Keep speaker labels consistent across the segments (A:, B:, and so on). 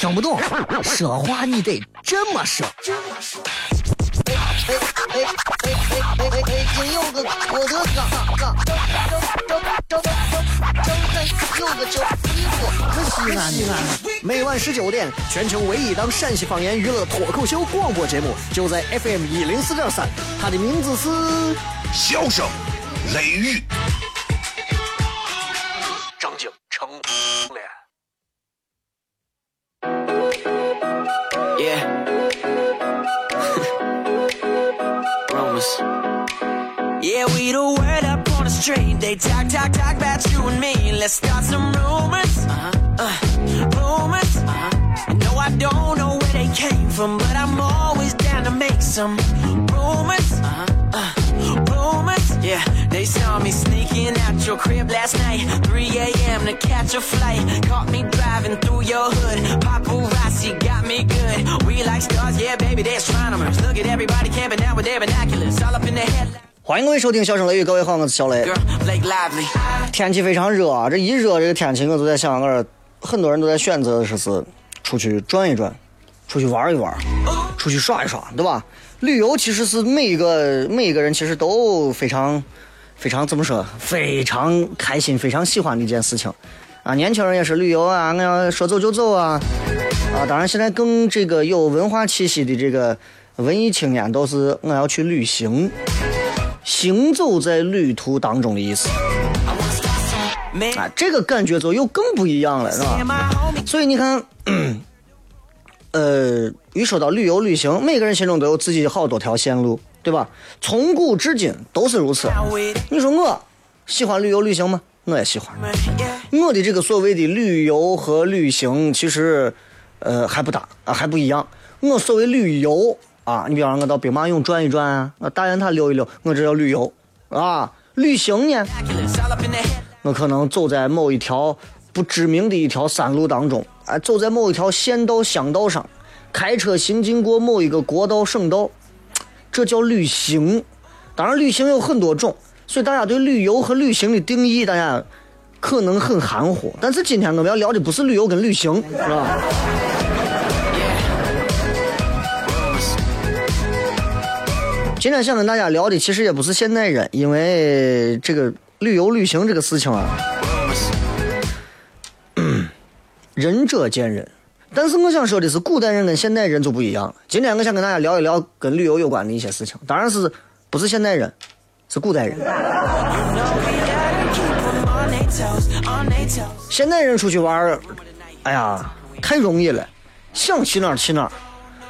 A: 听不懂，说话你得这么说。哎哎哎哎哎哎！北京有个郭德纲，纲正正正正正有个叫李波，可西安。每晚十九点，全球唯一档陕西方言娱乐脱口秀广播节目，就在 FM 一零四点三，它的名字是《
B: 笑声雷雨》。
C: Street. They talk, talk, talk about you and me. Let's start some rumors. Uh-huh. Uh, rumors. Uh-huh. No, I don't know where they came from, but I'm always down to make some rumors. Uh-huh. Uh, rumors. Yeah, they saw me sneaking out your crib last night. 3 a.m. to catch a flight. Caught me driving through your hood. Paparazzi got me good. We like stars, yeah, baby, they're astronomers. Look at everybody camping out with their binoculars. All up in the head.
A: 欢迎各位收听《笑声雷雨》，各位好，我是小雷。天气非常热啊，这一热这个天气，我就在想，我很多人都在选择说是是出去转一转，出去玩一玩，出去耍一耍，对吧？旅游其实是每一个每一个人其实都非常非常怎么说，非常开心、非常喜欢的一件事情啊。年轻人也是旅游啊，我要说走就走啊啊！当然，现在更这个有文化气息的这个文艺青年都是我要去旅行，行走在旅途当中的意思。啊，这个感觉就又更不一样了，是吧？所以你看，呃，一说到旅游旅行，每个人心中都有自己好多条线路，对吧？从古至今都是如此。你说我喜欢旅游旅行吗？我也喜欢。我的这个所谓的旅游和旅行，其实，呃，还不大啊，还不一样。我所谓旅游啊，你比方我到兵马俑转一转啊，我大雁塔溜一溜，我这叫旅游啊。旅行呢，我可能走在某一条不知名的一条山路当中，哎，走在某一条县道、乡道上，开车行经过某一个国道、省道，这叫旅行。当然，旅行有很多种，所以大家对旅游和旅行的定义，大家可能很含糊。但是今天我们要聊的不是旅游跟旅行，是吧？今天想跟大家聊的其实也不是现代人，因为这个旅游旅行这个事情啊，仁者见仁。但是我想说的是，古代人跟现代人就不一样了。今天我想跟大家聊一聊跟旅游有关的一些事情，当然是不是现代人，是古代人。现代人出去玩，哎呀，太容易了，想去哪儿去哪儿，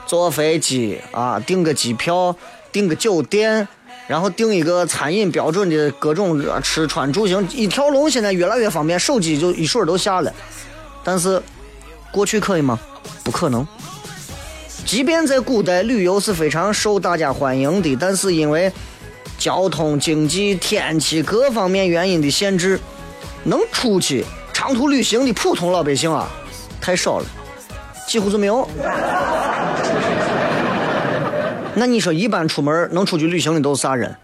A: 坐飞机啊，订个机票，订个酒店，然后订一个餐饮标准的各种吃穿住行一条龙，现在越来越方便，手机就一水都下了。但是过去可以吗？不可能。即便在古代，旅游是非常受大家欢迎的，但是因为交通、经济、天气各方面原因的限制，能出去长途旅行的普通老百姓啊，太少了，几乎就没有。那你说，一般出门能出去旅行的都是啥人？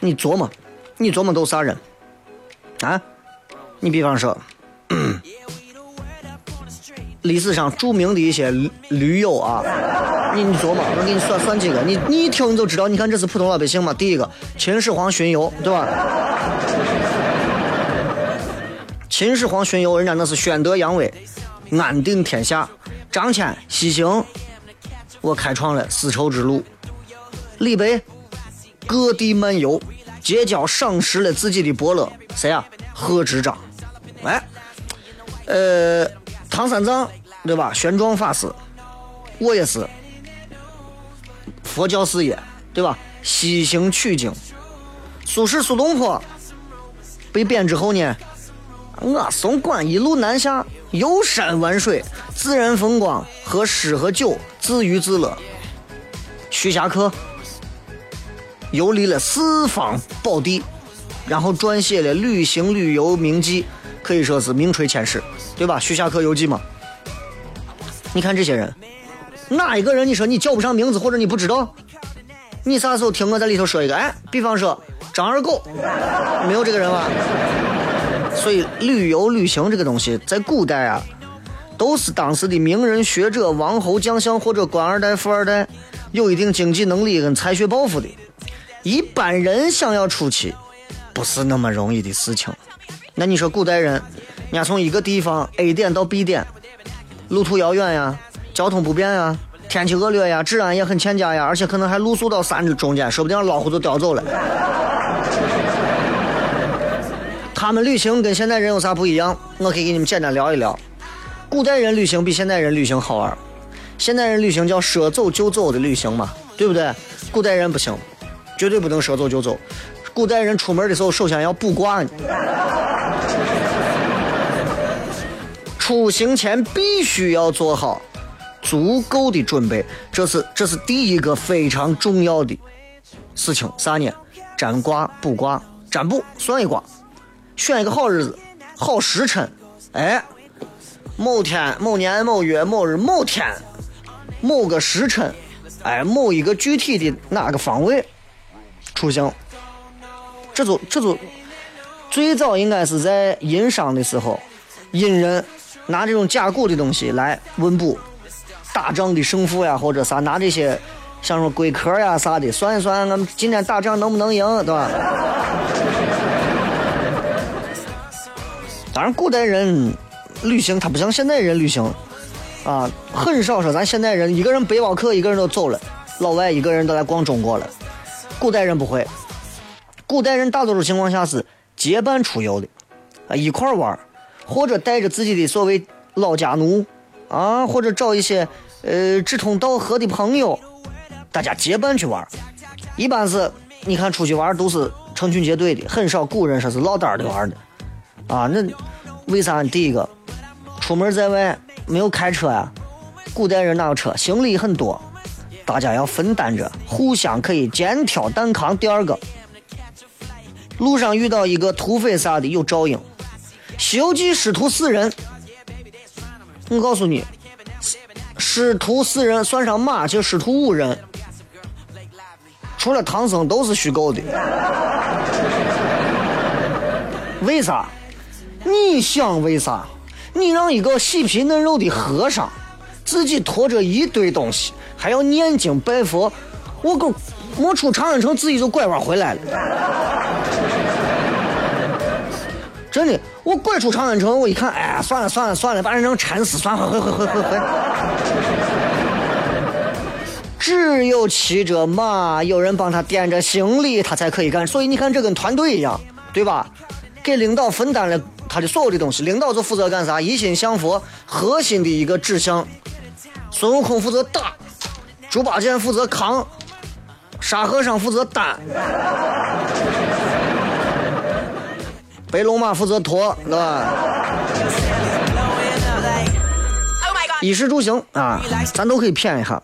A: 你琢磨，你琢磨都是啥人？啊？你比方说，历史上著名的一些驴友啊，你你琢磨，我给你算算几个，你你一听你就知道，你看这是普通老百姓嘛。第一个，秦始皇巡游，对吧？秦始皇巡游，人家那是宣德扬威，安定天下。张骞西行，我开创了丝绸之路。李白各地漫游，结交赏识了自己的伯乐，谁呀、贺知章。哎，呃，唐三藏对吧？玄奘法师，我也是佛教事业对吧？西行取经。苏轼苏东坡被贬之后呢，我宋关一路南下，游山玩水，自然风光和诗和酒自娱自乐。徐霞客游历了四方宝地，然后撰写了旅行旅游名记，可以说是名垂千史，对吧？徐霞客游记嘛。你看这些人，哪一个人你说你叫不上名字，或者你不知道？你啥时候听我在里头说一个？哎，比方说张二狗，没有这个人吧？所以旅游旅行这个东西，在古代啊，都是当时的名人学者、王侯将相或者官二代、富二代，有一定经济能力跟才学抱负的。一般人想要出去，不是那么容易的事情。那你说古代人，人家从一个地方 A 点到 B 点，路途遥远呀，交通不便呀，天气恶劣呀，治安也很欠佳呀，而且可能还露宿到山的中间，说不定老虎都叼走了。他们旅行跟现代人有啥不一样？我可以给你们简单聊一聊。古代人旅行比现代人旅行好玩，现代人旅行叫说走就走的旅行嘛，对不对？古代人不行。绝对不能说走就走。古代人出门的时候，首先要卜卦呢。出行前必须要做好足够的准备，这是这是第一个非常重要的事情。啥呢？占卦、卜卦、占卜、算一卦，选一个好日子、好时辰。哎，某天、某年、某月、某日、某天、某个时辰，哎，某一个具体的哪个方位。出行，这就这就最早应该是在殷商的时候，殷人拿这种甲骨的东西来问卜打仗的胜负呀，或者啥，拿这些像什么龟壳呀啥的算一算，俺们今天打仗能不能赢，对吧？当然，古代人旅行他不像现代人旅行啊，很少说咱现代人一个人背包客一个人都走了，老外一个人都来逛中国了。古代人不会，古代人大多数情况下是结伴出游的，啊，一块玩或者带着自己的所谓老家奴，啊，或者找一些呃志同道合的朋友，大家结伴去玩一般是，你看出去玩都是成群结队的，很少古人说是落单的玩的，啊，那为啥？第一个，出门在外没有开车呀，古代人哪有车？行李很多。大家要分担着，互相可以肩挑担扛。第二个，路上遇到一个土匪啥的有照应。《西游记》师徒四人，我告诉你，师徒四人算上马就师徒五人，除了唐僧都是虚构的。为啥？你想为啥？你让一个细皮嫩肉的和尚自己拖着一堆东西？还要念经拜佛，我够没出长安城，自己就拐弯回来了。真的，我拐出长安城，我一看，哎，算了算了算了，把人城馋死，算了，回回回回回。只有骑着马，有人帮他掂着行李，他才可以干。所以你看，这跟团队一样，对吧？给领导分担了他的所有的东西，领导就负责干啥？一心向佛，核心的一个指向。孙悟空负责打。猪八戒负责扛，沙和尚负责担，白龙马负责驮，对吧？衣食住行啊，咱都可以谝一下。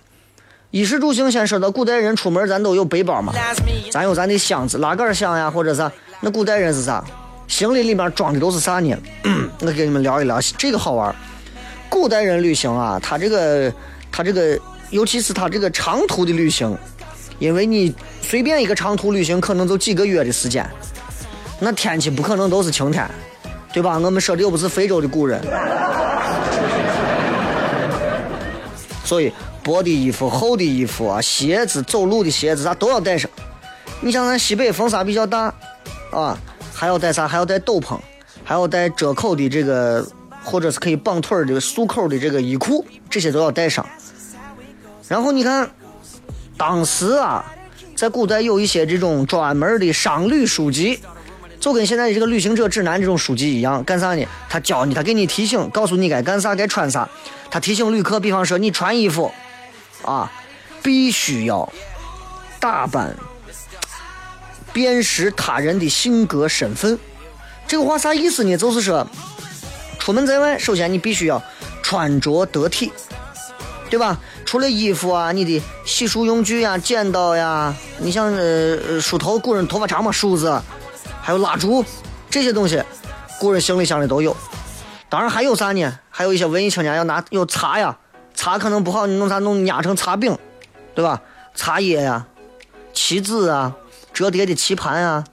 A: 衣食住行先说到古代人出门，咱都有背包嘛，咱有咱的箱子，拉杆箱呀，或者啥。那古代人是啥？行李里面装的都是啥呢？我给你们聊一聊，这个好玩。古代人旅行啊，他这个，他这个。尤其是他这个长途的旅行，因为你随便一个长途旅行可能就几个月的时间，那天气不可能都是晴天，对吧？我们说的又不是非洲的古人，所以薄的衣服、厚的衣服啊、鞋子、走路的鞋子啥都要带上。你像咱西北风沙比较大啊，还要带啥？还要带斗篷，还要带遮口的这个，或者是可以绑腿的束口的这个衣裤，这些都要带上。然后你看，当时啊，在古代有一些这种专门的商旅书籍，就跟现在的这个旅行者指南这种书籍一样，干啥呢？他教你，他给你提醒，告诉你该干啥，该穿啥。他提醒旅客，比方说你穿衣服，啊，必须要打扮，辨识他人的性格身份。这个话啥意思呢？就是说，出门在外，首先你必须要穿着得体，对吧？除了衣服啊，你的洗漱用具呀、剪刀呀，你像呃梳头，古人头发长嘛，梳子，还有蜡烛这些东西，古人行李箱里都有。当然还有啥呢？还有一些文艺青年要拿有茶呀，茶可能不好，你弄啥弄压成茶饼，对吧？茶叶呀、棋子啊、折叠的棋盘啊、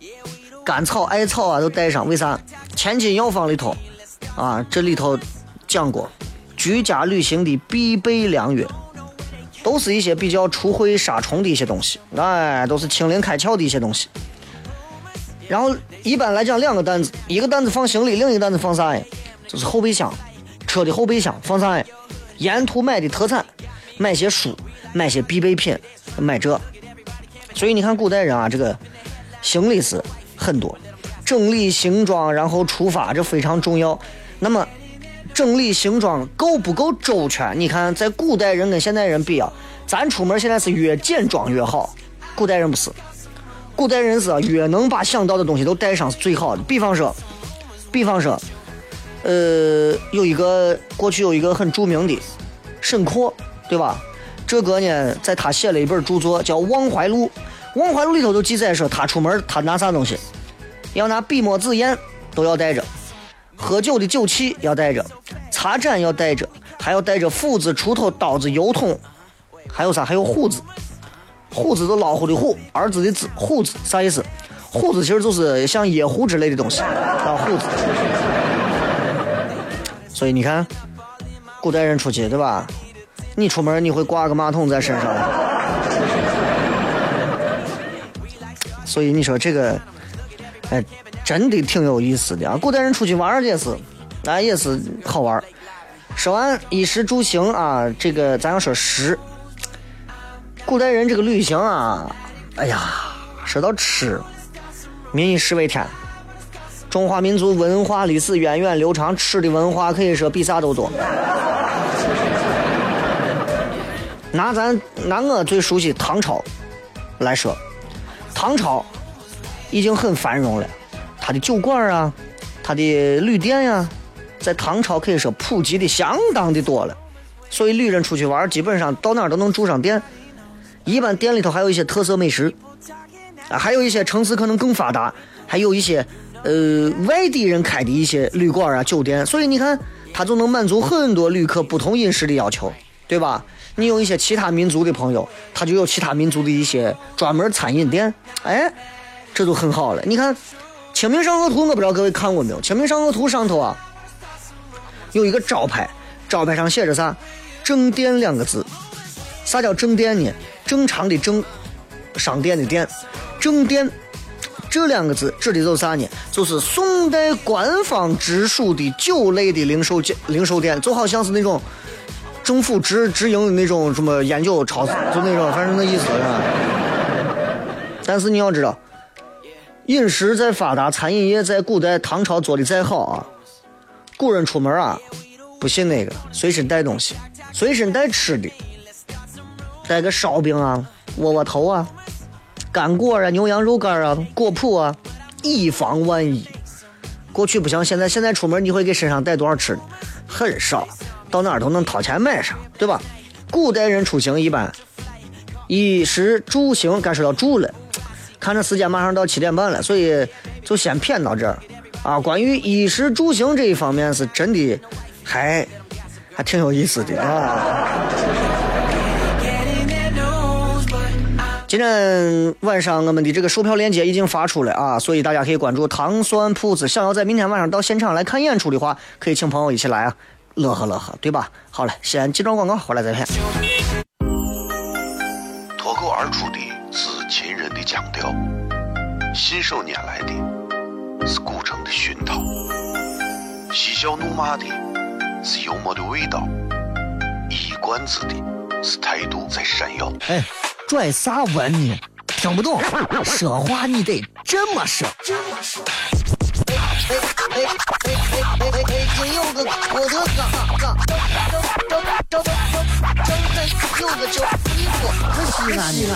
A: 甘草、艾草啊都带上。为啥？千金药方里头啊，这里头讲过。居家旅行的必备良药，都是一些比较除秽杀虫的一些东西，哎，都是清灵开窍的一些东西。然后一般来讲，两个担子，一个担子放行李，另一个担子放啥呀？就是后备箱，车的后备箱放啥呀？沿途买的特产，买些书，买些必备品，买这。所以你看古代人啊，这个行李是很多，整理行装，然后出发，这非常重要。那么整理行装够不够周全？你看，在古代人跟现代人比啊，咱出门现在是越简装越好，古代人不是。古代人是越能把想到的东西都带上是最好的。比方说，比方说，呃，有一个过去有一个很著名的沈括，对吧？这个呢，在他写了一本著作叫《忘怀录》，《忘怀录》里头就记载说，他出门他拿啥东西？要拿笔墨纸砚都要带着，喝酒的酒器要带着，茶盏要带着，还要带着斧子、锄头、刀子、油桶，还有啥？还有虎子。虎子是老虎的虎，儿子的子，虎子啥意思？虎子其实就是像野狐之类的东西，叫虎子。所以你看，古代人出去对吧？你出门你会挂个马桶在身上。所以你说这个，哎，真的挺有意思的啊！古代人出去玩儿也是，啊也是好玩儿。说完衣食住行啊，这个咱要说食。古代人这个旅行啊，哎呀，说到吃，民以食为天。中华民族文化历史源远流长，吃的文化可以说比啥都多。拿咱拿我最熟悉唐朝来说，唐朝已经很繁荣了，他的酒馆啊，他的旅店呀，在唐朝可以说普及的相当的多了，所以旅人出去玩，基本上到哪儿都能住上店。一般店里头还有一些特色美食，啊，还有一些城市可能更发达，还有一些呃外地人开的一些旅馆啊、酒店，所以你看，它就能满足很多旅客不同饮食的要求，对吧？你有一些其他民族的朋友，他就有其他民族的一些专门餐饮店，哎，这就很好了。你看《清明上河图》，我不知道各位看过没有，《清明上河图》上头啊有一个招牌，招牌上写着啥？“正店”两个字。啥叫正店呢？正常的正，商店的店，正店这两个字指的就是啥呢？就是宋代官方直属的酒类的零售店，零售店就好像是那种政府直直营的那种什么烟酒超市，就那种，反正那意思是吧？但是你要知道，饮食再发达，餐饮业在古代唐朝做的再好啊，古人出门啊，不信那个，随身带东西，随身带吃的。带个烧饼啊，窝窝头啊，干果啊，牛羊肉干啊，果脯啊，以防万一。过去不像现在，现在出门你会给身上带多少吃的？很少，到哪儿都能掏钱买上，对吧？古代人出行一般，衣食住行，该说到住了。看着时间马上到七点半了，所以就先谝到这儿啊。关于衣食住行这一方面，是真的还还挺有意思的啊。今天晚上我们的这个售票链接已经发出来啊，所以大家可以关注糖酸铺子。想要在明天晚上到现场来看演出的话，可以请朋友一起来啊，乐呵乐呵，对吧？好了，先几段广告，回来再片。
B: 脱口而出的是秦人的腔调，信手拈来的是古城的熏陶，嬉笑怒骂的是幽默的味道，一冠子的是态度在闪耀。
A: 哎。拽啥文呢？听不懂，说话你得这么说。哎哎哎哎哎哎！北京有个郭德纲，张张张张张有个叫李波，可西安西安。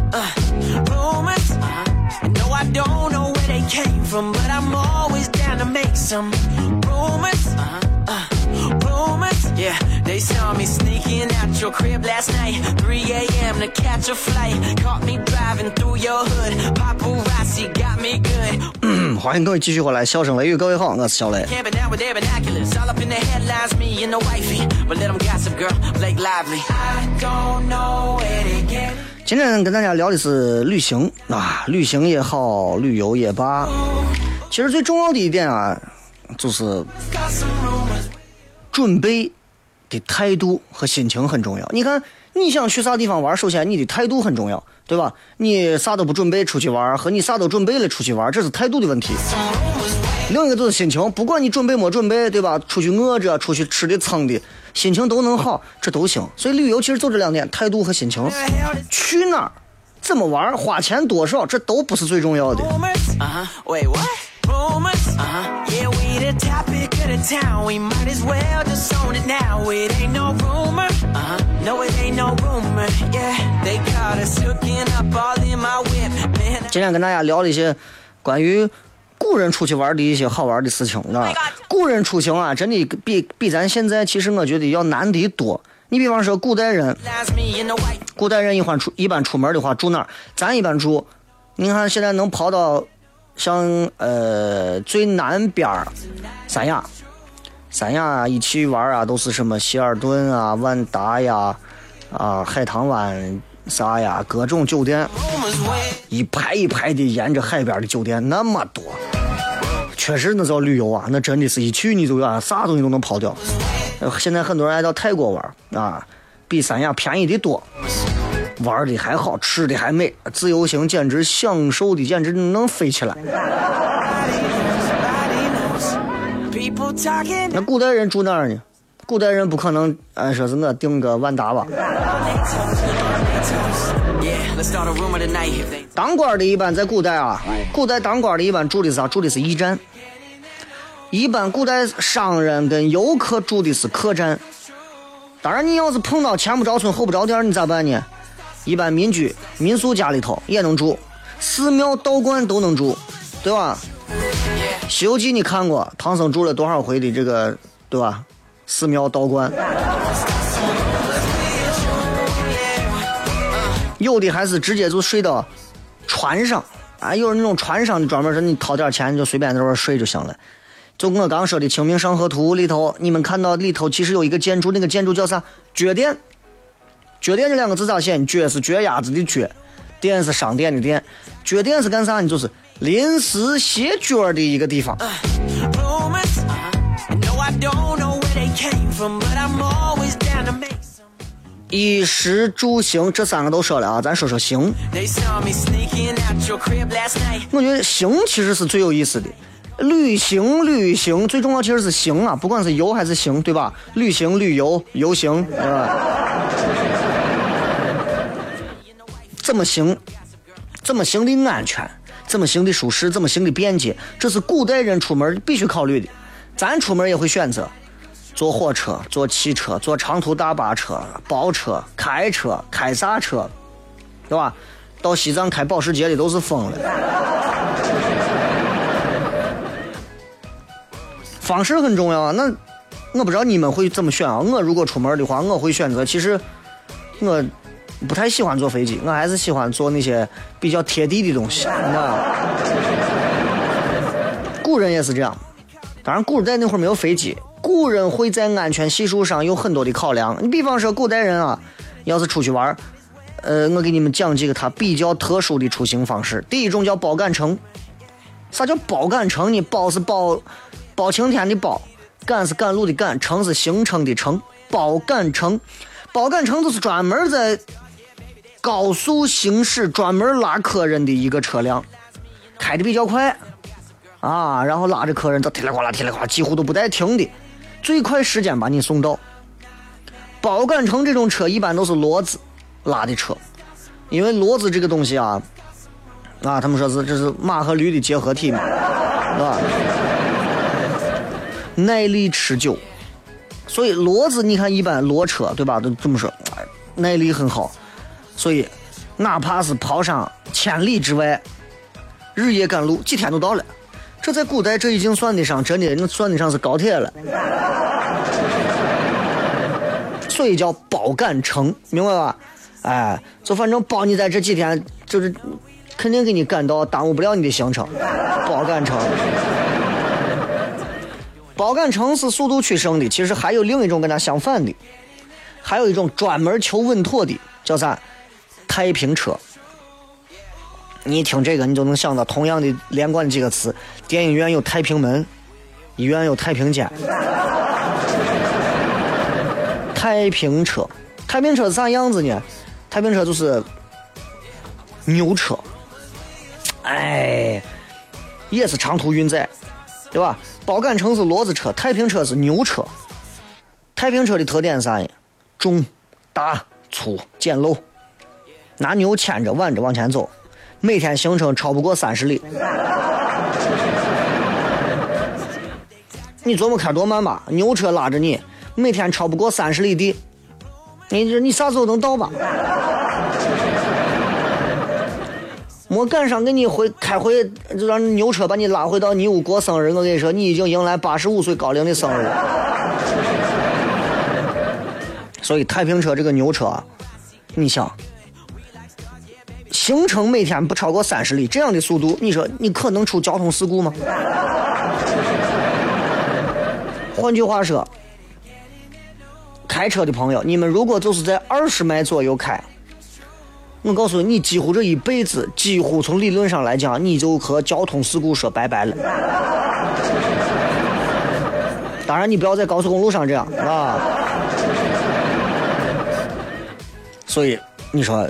C: came from, but I'm always down to make some rumors. Uh-huh. Uh, rumors. Yeah, they They saw me sneaking out your crib last night, 3 a.m. to catch a flight. Caught me driving through your hood. Paparazzi got me good.
A: 欢迎各位继续回来，笑声雷雨，各位好，我是小雷。
C: Camping out with their binoculars, all up in the headlines, me and the wifey. But let them gossip, girl, Blake Lively. I don't know where they get
A: 今天跟大家聊的是旅行啊，旅行也好，旅游也罢，其实最重要的一点啊，就是准备的态度和心情很重要。你看，你想去啥地方玩，首先你的态度很重要，对吧？你啥都不准备出去玩，和你啥都准备了出去玩，这是态度的问题。另一个就是心情，不管你准备没准备，对吧？出去饿着，出去吃的撑的，心情都能好，这都行。所以旅游其实就这两点，态度和心情。去哪儿，怎么玩，花钱多少，这都不是最重要的。
C: Rumors? Uh huh. Wait, what? Rumors? Uh huh. Yeah, we the topic of the town. We might as well just own it now. It ain't no rumor. Uh huh. No, it ain't no rumor. Yeah, they caught us hooking up all in my whip. Man,
A: 今天跟大家聊了一些关于古人出去玩的一些好玩的事情啊。古人出行啊，真的比比咱现在其实我觉得要难得多。你比方说古代人.古代人一般出一般出门的话住哪儿？咱一般住，你看现在能跑到像呃最南边儿三亚，三亚一起玩啊，都是什么希尔顿啊、万达呀、啊海棠湾啥呀，各种酒店。一排一排的沿着海边的酒店那么多，确实那叫旅游啊，那真的是一去你就要啥东西都能跑掉。现在很多人爱到泰国玩啊，比三亚便宜的多，玩的还好，吃的还美，自由行简直享受的简直能飞起来。那古代人住哪儿呢？古代人不可能，呃，说是我订个万达吧。当官的一般在古代啊，古代当官的一般住的是啥？住的是驿站。一般古代商人跟游客住的是客栈。当然，你要是碰到前不着村后不着店，你咋办呢？一般民居、民宿家里头也能住，寺庙、道观都能住，对吧？《西游记》你看过，唐僧住了多少回的这个，对吧？寺庙、道观，有的还是直接就睡到船上啊，有那种船上的专门是你掏点钱就随便在那睡就行了。就我刚说的《清明上河图》里头，你们看到里头其实有一个建筑，那个建筑叫啥？脚店。脚店这两个字咋写？脚是脚丫子的脚，店是商店的店。脚店是干啥呢？就是临时歇脚的一个地方。
C: Uh,
A: 衣食住行这三个都说了啊，咱说说行。我觉得行其实是最有意思的。旅行，旅行最重要其实是行啊，不管是游还是行，对吧？旅行、旅游、游行，对吧？怎么行？怎么行的安全？怎么行的舒适？怎么行的便捷？这是古代人出门必须考虑的。咱出门也会选择坐火车、坐汽车、坐长途大巴车、包车、开车、开啥车，对吧？到西藏开保时捷的都是疯了。方式很重要啊。那我不知道你们会怎么选啊？我如果出门的话，我会选择，其实我不太喜欢坐飞机，我还是喜欢坐那些比较贴地的东西。那古人也是这样，当然古代那会儿没有飞机，古人会在安全系数上有很多的考量。你比方说古代人啊，要是出去玩儿，呃，我给你们讲几个他比较特殊的出行方式。第一种叫包赶城，啥叫包赶城呢？包是包包青天的包，赶是赶路的赶，城是行程的程。包赶城，包赶城就是专门在高速行驶，专门拉客人的一个车辆，开的比较快啊，然后拉着客人，这噼里呱啦、噼里呱啦，几乎都不带停的，最快时间把你送到。包赶城这种车一般都是骡子拉的车，因为骡子这个东西啊，啊，他们说是这是马和驴的结合体嘛，是吧？耐力持久，所以骡子你看一般骡车对吧？都这么说，耐力很好，所以哪怕是跑上千里之外，日夜赶路，几天就到了。这在古代这已经算得上真的，那算得上是高铁了。所以叫包赶城，明白吧？哎，就反正包你在这几天，就是肯定给你赶到，耽误不了你的行程。包赶城，包赶城是速度取胜的，其实还有另一种跟它相反的，还有一种专门求稳妥的，叫啥？太平车。你一听这个，你就能想到同样的连贯几个词：电影院有太平门，医院有太平间。太平车，太平车是啥样子呢？太平车就是牛车，哎，也是长途运载，对吧？包干城是骡子车，太平车是牛车。太平车的特点是啥呀？重、大、粗、简陋，拿牛牵着、挽着往前走，每天行程超不过三十里。你琢磨开多慢吧？牛车拉着你。每天超不过三十里地，你这你啥时候能到吧？没赶上给你回开回，就让牛车把你拉回到你屋过生日。我跟你说，你已经迎来八十五岁高龄的生日。所以太平车这个牛车，你想，行程每天不超过三十里，这样的速度，你说你可能出交通事故吗？换句话说。开车的朋友，你们如果就是在二十迈左右开，我告诉你，你几乎这一辈子，几乎从理论上来讲，你就和交通事故说拜拜了。当然，你不要在高速公路上这样啊。所以你说，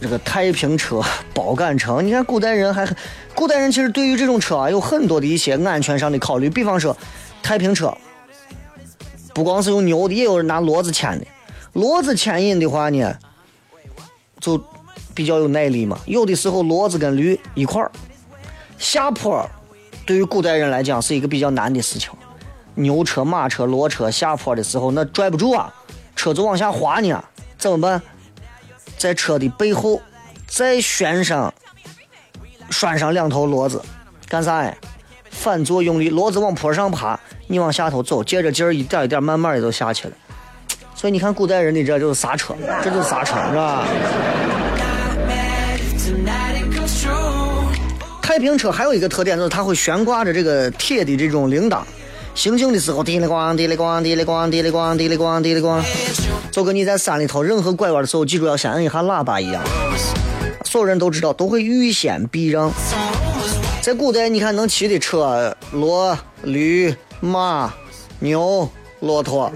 A: 这个太平车包干城，你看古代人还，古代人其实对于这种车啊，有很多的一些安全上的考虑，比方说太平车。不光是用牛的，也有人拿骡子牵的。骡子牵引的话呢，就比较有耐力嘛。有的时候骡子跟驴一块儿下坡，对于古代人来讲是一个比较难的事情。牛车、马车、骡车下坡的时候那拽不住啊，车就往下滑呢，怎么办？在车的背后再悬上拴上两头骡子，干啥呀？反作用力，骡子往坡上爬。你往下头走，借着劲儿一点一点，慢慢的就下去了。所以你看，古代人的这就是刹车，这就是刹车，是吧？太平车还有一个特点就是它会悬挂着这个铁的这种铃铛，行进的时候滴哩咣滴哩咣滴哩咣滴哩咣滴哩咣滴哩咣，就跟你在山里头任何拐弯的时候，记住要先摁一下喇叭一样。所有人都知道，都会预先避让。在古代，你看能骑的车，骡、驴。马、牛、骆驼，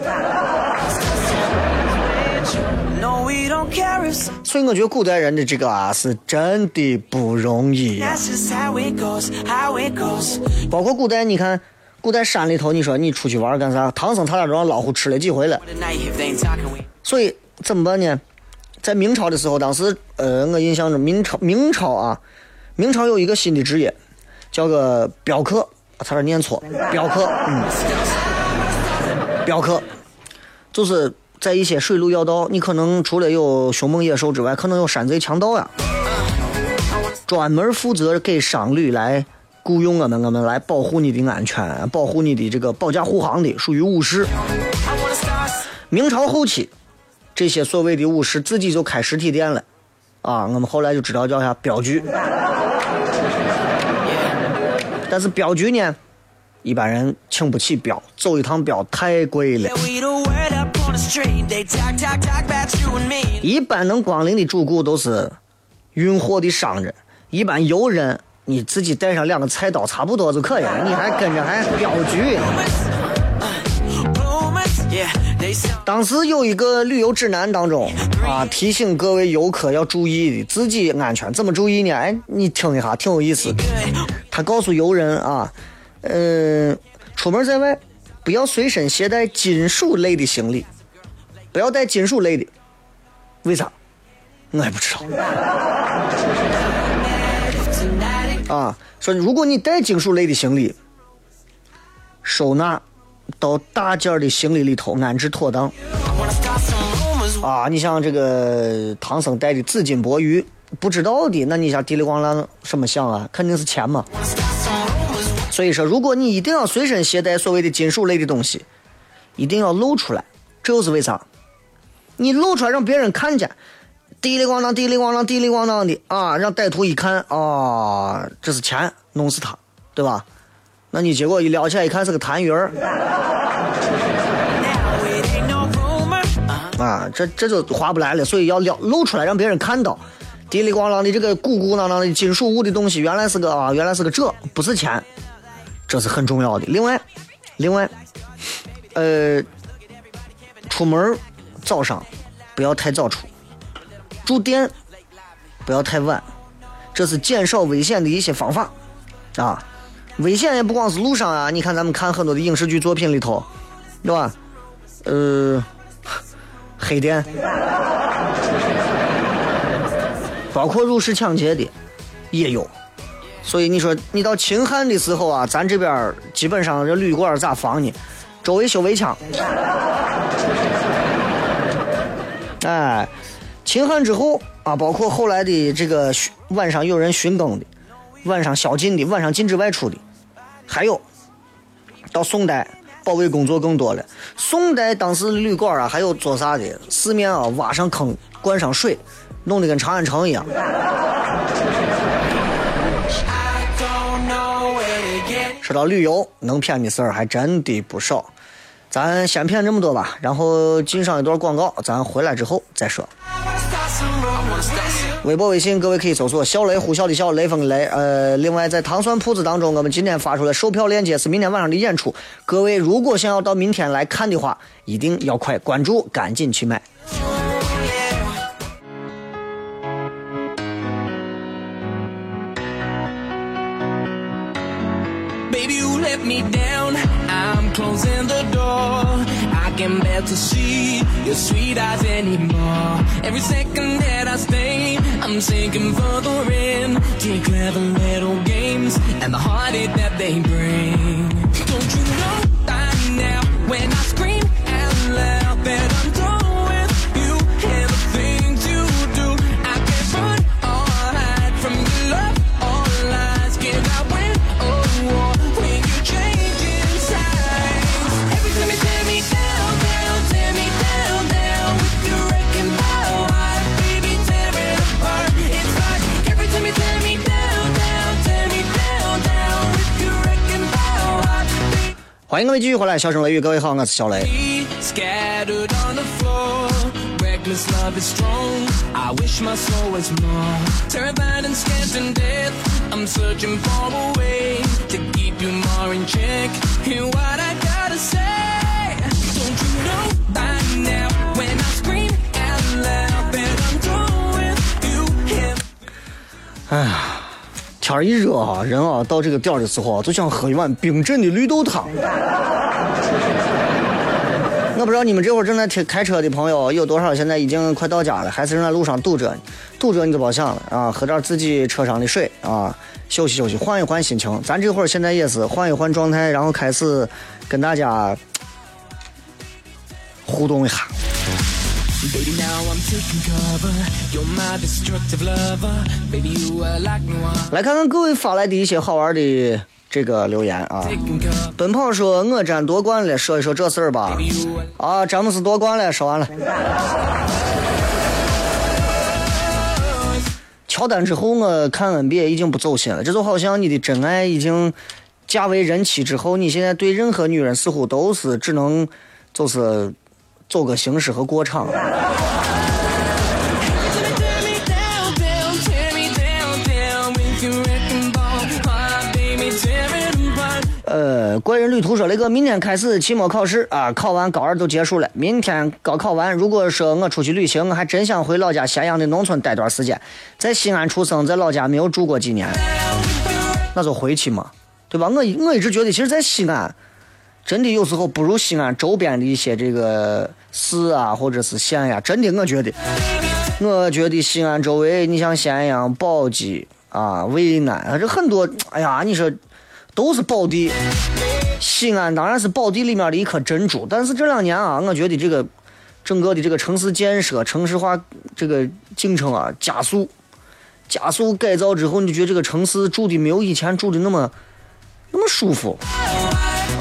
A: 所以我觉得古代人的这个啊是真的不容易。包括古代，你看古代山里头，你说你出去玩干啥？唐僧他俩让老虎吃了几回了。所以怎么办呢？在明朝的时候，当时呃，我印象中明朝明朝啊，明朝有一个新的职业，叫个镖客。差点念错，镖客，嗯，镖客，就是在一些水路要道，你可能除了有凶猛野兽之外，可能有山贼强盗呀，专门负责给商旅来雇佣我们，我们来保护你的安全，保护你的这个保驾护航的，属于武士。明朝后期，这些所谓的武士自己就开实体店了，啊，我们后来就知道叫啥镖局。但是镖局呢，一般人请不起镖，走一趟镖太贵了。一般能光临的主顾都是运货的商人，一般游人你自己带上两个菜刀差不多就可以了，你还跟着还镖局。当时有一个旅游指南当中啊，提醒各位游客要注意的自己安全，怎么注意呢？哎，你听一下，挺有意思。他告诉游人啊，嗯，出门在外不要随身携带金属类的行李，不要带金属类的，为啥？我也不知道。啊，说如果你带金属类的行李，收纳到大件的行李里头安置妥当。啊，你像这个唐僧带的紫金钵盂。不知道的，那你想滴里咣啷什么想啊？肯定是钱嘛。所以说，如果你一定要随身携带所谓的金属类的东西，一定要露出来，这又是为啥？你露出来让别人看见，滴里咣当，滴里咣当，滴里咣当的啊，让歹徒一看啊，这是钱，弄死他，对吧？那你结果一撩起来一看是个痰盂儿啊，这这就划不来了，所以要撩露出来让别人看到，滴里咣啷的这个鼓鼓囊囊的金属物的东西，原来是个啊，原来是个这，不是钱，这是很重要的。另外，另外，呃，出门早上不要太早出，住店不要太晚，这是减少危险的一些方法啊。危险也不光是路上啊，你看咱们看很多的影视剧作品里头，对吧？呃，黑店，包括入室抢劫的也有。所以你说你到秦汉的时候啊，咱这边基本上这旅馆咋防呢？周围修围墙。哎，秦汉之后啊，包括后来的这个晚上有人巡更的，晚上宵禁的，晚上禁止外出的，还有到宋代保卫工作更多了。宋代当时旅馆啊，还有做啥的？四面啊挖上坑，灌上水，弄得跟长安城一样。说到旅游，能骗的事儿还真的不少。咱先骗这么多吧，然后进上一段广告，咱回来之后再说。微博、微信，各位可以搜索“小雷”呼啸的小雷锋的雷。呃，另外在糖蒜铺子当中，我们今天发出了售票链接是明天晚上的演出。各位如果想要到明天来看的话，一定要快关注，赶紧去买。
D: Baby, you let me down. Closing the door. I can't bear to see your sweet eyes anymore. Every second that I stay, I'm sinking further in to your clever little games and the heartache that they bring. Don't you know by now when I scream
A: 欢迎各位继续回来，笑声雷雨，各位好，我是小雷。
D: Scattered on
A: 天一热啊，人啊到这个点儿的时候啊，就想喝一碗冰镇的绿豆汤。我不知道你们这会儿正在开开车的朋友有多少，现在已经快到家了，还是正在路上堵着？堵着你就别想了啊，喝点自己车上的水啊，休息休息，换一换心情。咱这会儿现在也是换一换状态，然后开始跟大家 互动一下。
D: Baby, now I'm taking cover. You're my destructive lover. Baby, you are like no one.
A: 来看看各位发来的一些好玩的这个留言啊。奔跑说：“我占夺冠了，说一说这事儿吧。啊，詹姆斯夺冠了，说完了。乔丹之后，我看 NBA 已经不走心了，这就好像你的真爱已经嫁为人妻之后，你现在对任何女人似乎都是只能就是走个形式和过场。呃，怪人旅途说那个明天开始期末考试啊，考完高二就结束了。明天高考完，如果说我出去旅行，我还真想回老家咸阳的农村待段时间。在西安出生，在老家没有住过几年，那就回去嘛，对吧？我我一直觉得，其实，在西安，真的有时候不如西安周边的一些这个市啊，或者是县呀、真的，我觉得，我觉得西安周围，你像咸阳、宝鸡啊、渭南啊，这很多，哎呀，你说都是宝地。西安当然是宝地里面的一颗珍珠，但是这两年啊，我觉得这个整个的这个城市建设、城市化这个进程啊加速，加速改造之后，你就觉得这个城市住的没有以前住的那么那么舒服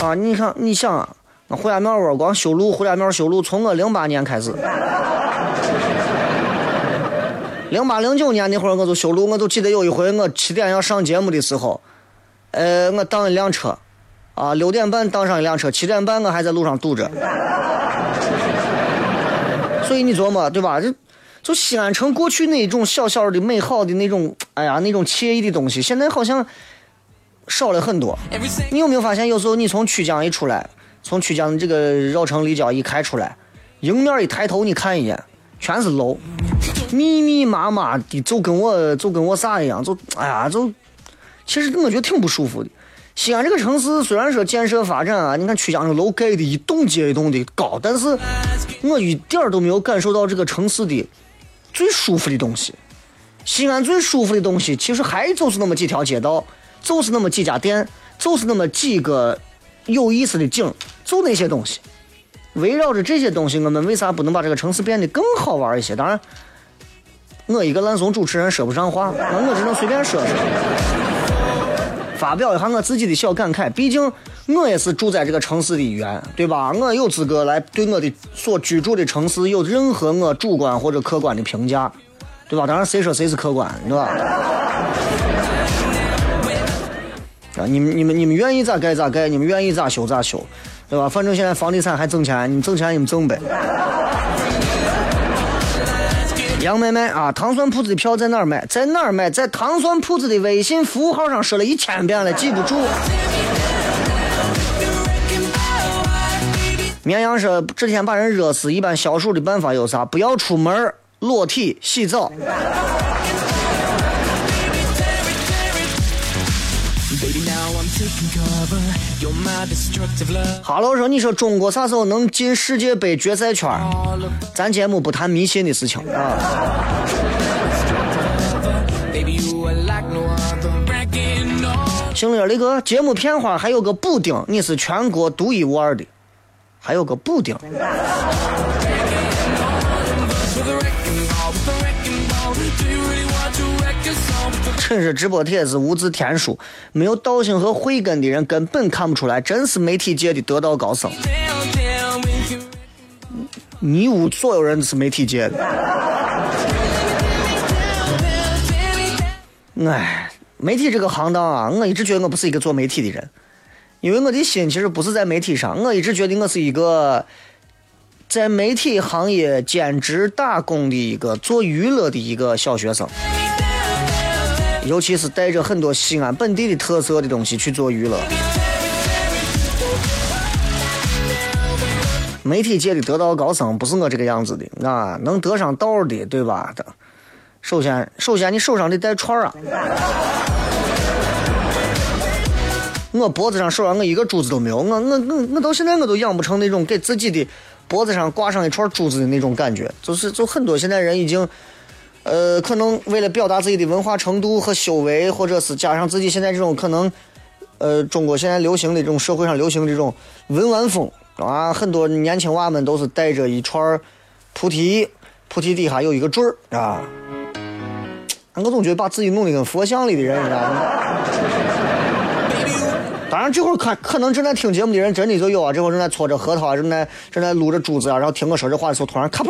A: 啊！你看，你想啊，胡家庙窝光修路，胡家庙修路从我零八年开始，零八零九年那会儿我就修路，我就记得有一回我七点要上节目的时候，呃，我当一辆车，啊，六点半当上一辆车，七点半我还在路上堵着。所以你琢磨对吧？就就西安城过去那种小小的美好的那种，哎呀，那种惬意的东西，现在好像少了很多。你有没有发现，有时候你从曲江一出来，从曲江这个绕城立交一开出来，迎面一抬头你看一眼，全是楼，密密麻麻的，就跟我就跟我啥一样，就哎呀，就其实我觉得挺不舒服的。西安这个城市虽然说建设发展啊，你看曲江这楼盖的一栋接一栋的高，但是我一点都没有感受到这个城市的最舒服的东西。西安最舒服的东西，其实还就是那么几条街道，就是那么几家店，就是那么几个有意思的景，就那些东西。围绕着这些东西，我们为啥不能把这个城市变得更好玩一些？当然，我一个烂怂主持人说不上话，那我只能随便说说。发表一下我自己的小感慨，毕竟我也是住在这个城市的一员，对吧？我有资格来对我的所居住的城市有任何我主观或者客观的评价，对吧？当然，谁说谁是客观，对吧？啊，你们、你们、你们愿意咋盖咋盖，你们愿意咋修咋修，对吧？反正现在房地产还挣钱，你们挣钱你们挣呗。杨妹妹啊，糖蒜铺子的票在哪儿买？在哪儿买？在糖蒜铺子的微信服务号上说了一千遍了，记不住。绵羊说，这天把人热死，一般消暑的办法有啥？不要出门，裸体洗澡。哈喽，说你说中国啥时候能进世界杯决赛圈？咱节目不谈迷信的事情啊。行了，那个节目片花还有个补丁，你是全国独一无二的，还有个补丁。真是直播帖子无字天书，没有道行和慧根的人根本看不出来，真是媒体界的得道高僧。你屋所有人是媒体界的。哎，媒体这个行当啊，我一直觉得我不是一个做媒体的人，因为我的心其实不是在媒体上，我一直觉得我是一个在媒体行业兼职打工的一个做娱乐的一个小学生。尤其是带着很多西安本地的特色的东西去做娱乐，媒体界的得道高僧不是我这个样子的啊，能得上道的，对吧？首先，首先你手上得带串啊，我脖子上、手上我一个珠子都没有，我我我我到现在我都养不成那种给自己的脖子上挂上一串珠子的那种感觉，就是就很多现在人已经。呃，可能为了表达自己的文化程度和修为，或者是加上自己现在这种可能，呃，中国现在流行的这种社会上流行这种文玩风啊，很多年轻娃们都是带着一串菩提，菩提底下有一个坠儿啊。我总觉得把自己弄得跟佛像里的人一样。当然，这会儿可可能正在听节目的人真的就有啊，这会儿正在搓着核桃啊，正在正在撸着珠子啊，然后听我说这话的时候，突然咔嘣。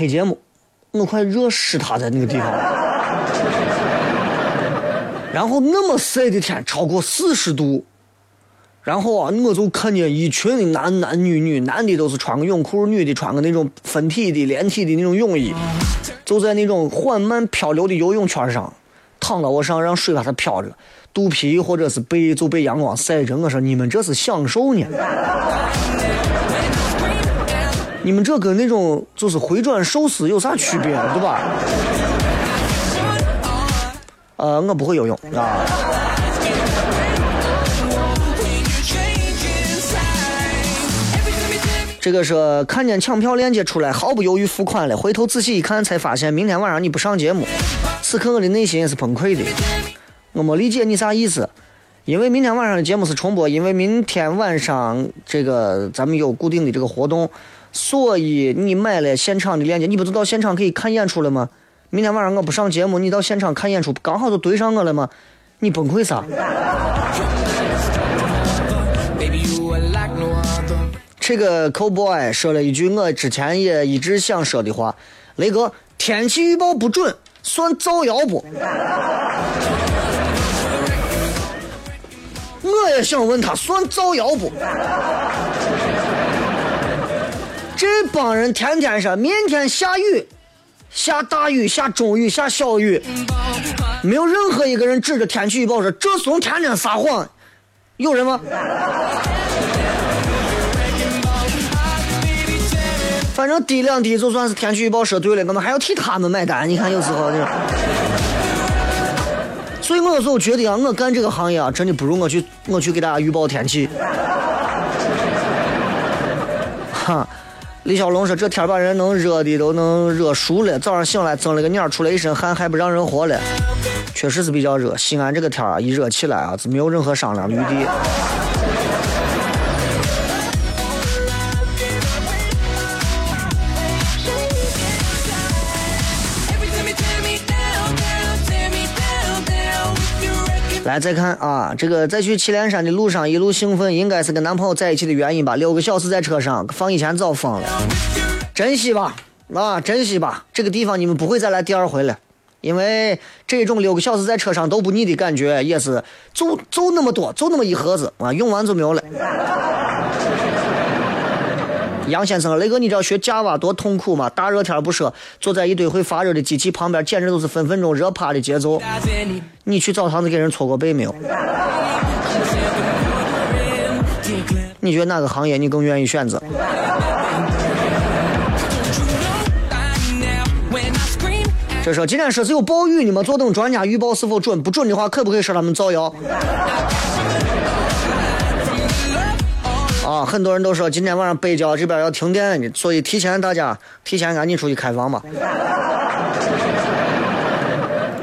A: 拍节目。我快热死他在那个地方，然后那么晒的天，超过四十度，然后啊，我就看见一群男男女女，男的都是穿个泳裤，女的穿个那种分体的连体的那种泳衣，就在那种缓慢漂流的游泳圈上，躺到我上，让水把它漂着，肚皮或者是背就被阳光晒着。我说你们这是享受呢？你们这跟那种就是回转寿司有啥区别，对吧？呃，我不会游泳啊。这个是看见抢票链接出来，毫不犹豫付款了。回头仔细一看，才发现明天晚上你不上节目。此刻我的内心也是崩溃的。我没理解你啥意思，因为明天晚上的节目是重播，因为明天晚上这个咱们有固定的这个活动，所以你买了现场的链接，你不是到现场可以看演出了吗？明天晚上我不上节目，你到现场看演出，刚好就对上我了吗？你崩溃啥？这个 cowboy 说了一句我之前也一直想说的话：雷哥，天气预报不准算造谣不？我也想问他，算造谣不？这帮人天天说明天下雨，下大雨，下中雨，下小雨，没有任何一个人指着天气预报说这怂天天撒谎，有人吗？反正滴两滴就算是天气预报说对了，我们还要替他们买单。你看有时候就，所以我有时候觉得啊，我干这个行业啊，真的不如我去我去给大家预报天气。哈，李小龙说这天把人能热的都能热熟了，早上醒来睁了个眼，出了一身汗，还不让人活了。确实是比较热，西安这个天啊，一热起来啊，是没有任何商量余地。来再看啊，这个在去祁连山的路上一路兴奋，应该是跟男朋友在一起的原因吧？六个小时在车上，放以前早疯了，珍惜吧，啊，珍惜吧，这个地方你们不会再来第二回了，因为这种六个小时在车上都不腻的感觉，也是就就那么多，就那么一盒子啊，用完就没有了。杨先生，雷哥，你知道学 Java 多痛苦吗？大热天不说，坐在一堆会发热的机器旁边，简直都是分分钟热趴的节奏。你去澡堂子给人搓过背没有？你觉得哪个行业你更愿意选择？这说今天说是有暴雨，你们坐等专家预报是否准？不准的话，可不可以说他们造谣？啊，很多人都说今天晚上北郊这边要停电，所以提前大家提前赶紧出去开房吧。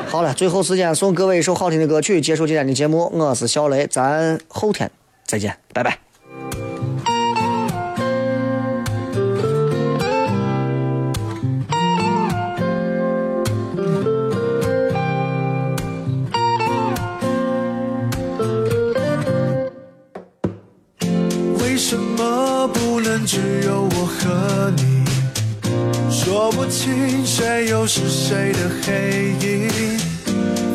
A: 好了，最后时间送各位一首好听的歌曲，结束今天的节目。我是小雷，咱后天再见，拜拜。
E: 是谁的黑影。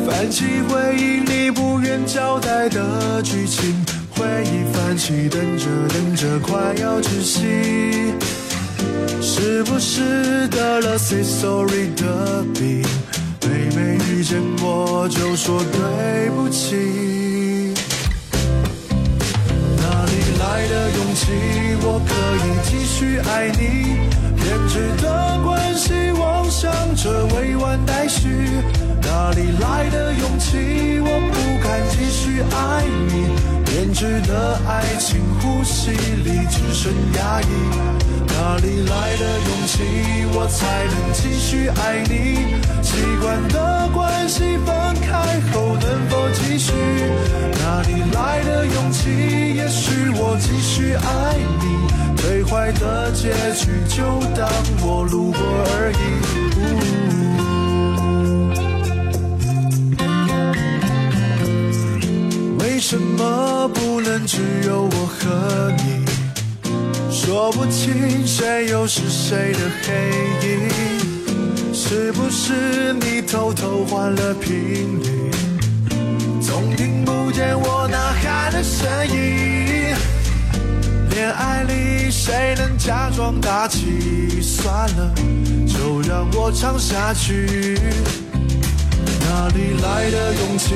E: 泛起回忆你不愿交代的剧情，回忆泛起，等着等着，快要窒息。是不是得了 say sorry 的病？每每遇见我就说对不起。哪里来的勇气？我可以继续爱你。编织的关系，想着未完待续。哪里来的勇气？我不敢继续爱你。编织的爱情，呼吸里只剩压抑。哪里来的勇气，我才能继续爱你？习惯的关系，分开后能否继续？哪里来的勇气？也许我继续爱你，最坏的结局就当我路过而已。为什么不能只有我和你？说不清谁又是谁的黑影，是不是你偷偷换了频率，总听不见我呐喊的声音？恋爱里谁能假装大气？算了，就让我唱下去。哪里来的勇气？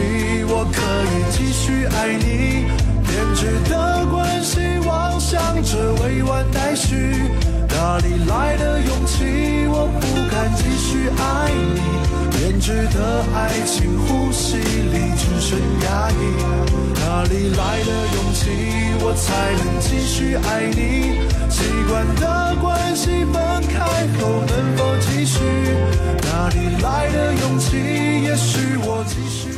E: 我可以继续爱你。编织的关系，妄想着未完待续。哪里来的勇气？我不敢继续爱你。编织的爱情，呼吸里只剩压抑。哪里来的勇气，我才能继续爱你？习惯的关系，分开后能否继续？哪里来的勇气？也许我继续。